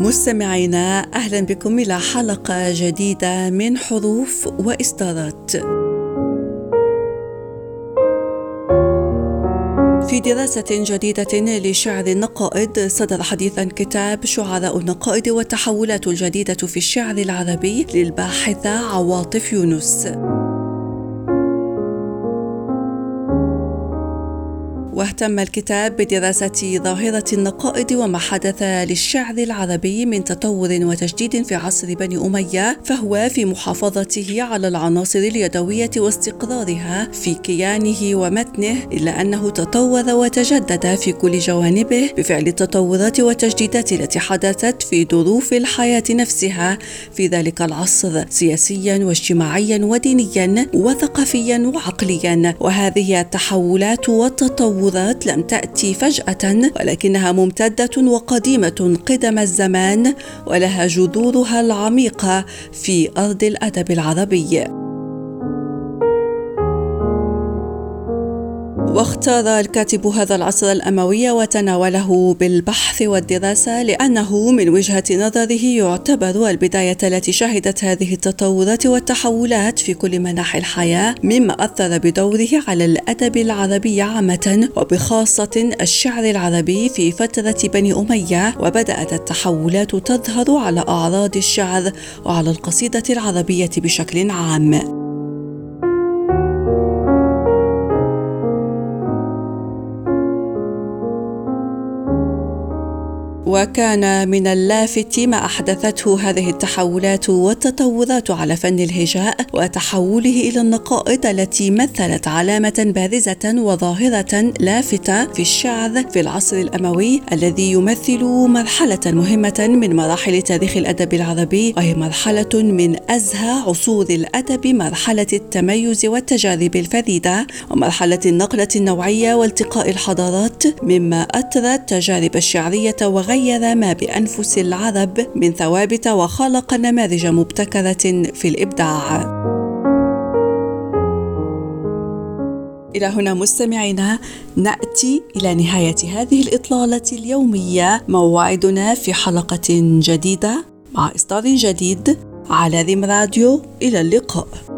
مستمعينا أهلا بكم إلى حلقة جديدة من حروف وإصدارات. في دراسة جديدة لشعر النقائد صدر حديثا كتاب شعراء النقائد والتحولات الجديدة في الشعر العربي للباحثة عواطف يونس. واهتم الكتاب بدراسة ظاهرة النقائد وما حدث للشعر العربي من تطور وتجديد في عصر بني أمية فهو في محافظته على العناصر اليدوية واستقرارها في كيانه ومتنه إلا أنه تطور وتجدد في كل جوانبه بفعل التطورات والتجديدات التي حدثت في ظروف الحياة نفسها في ذلك العصر سياسيا واجتماعيا ودينيا وثقافيا وعقليا. وهذه التحولات والتطور التطورات لم تأتي فجأة ولكنها ممتدة وقديمة قدم الزمان ولها جذورها العميقة في أرض الأدب العربي. واختار الكاتب هذا العصر الأموي وتناوله بالبحث والدراسة لأنه من وجهة نظره يعتبر البداية التي شهدت هذه التطورات والتحولات في كل مناحي الحياة مما أثر بدوره على الأدب العربي عامة وبخاصة الشعر العربي في فترة بني أمية وبدأت التحولات تظهر على أعراض الشعر وعلى القصيدة العربية بشكل عام. وكان من اللافت ما أحدثته هذه التحولات والتطورات على فن الهجاء وتحوله إلى النقائد التي مثلت علامة بارزه وظاهرة لافتة في الشعر في العصر الأموي الذي يمثل مرحلة مهمة من مراحل تاريخ الأدب العربي وهي مرحلة من أزهى عصور الأدب مرحلة التميز والتجارب الفريدة ومرحلة النقلة النوعية والتقاء الحضارات مما اثرى التجارب الشعرية وغيرها. غير ما بأنفس العرب من ثوابت وخلق نماذج مبتكرة في الإبداع. إلى هنا مستمعينا نأتي إلى نهاية هذه الإطلالة اليومية. موعدنا في حلقة جديدة مع إصدار جديد على ريم راديو. إلى اللقاء.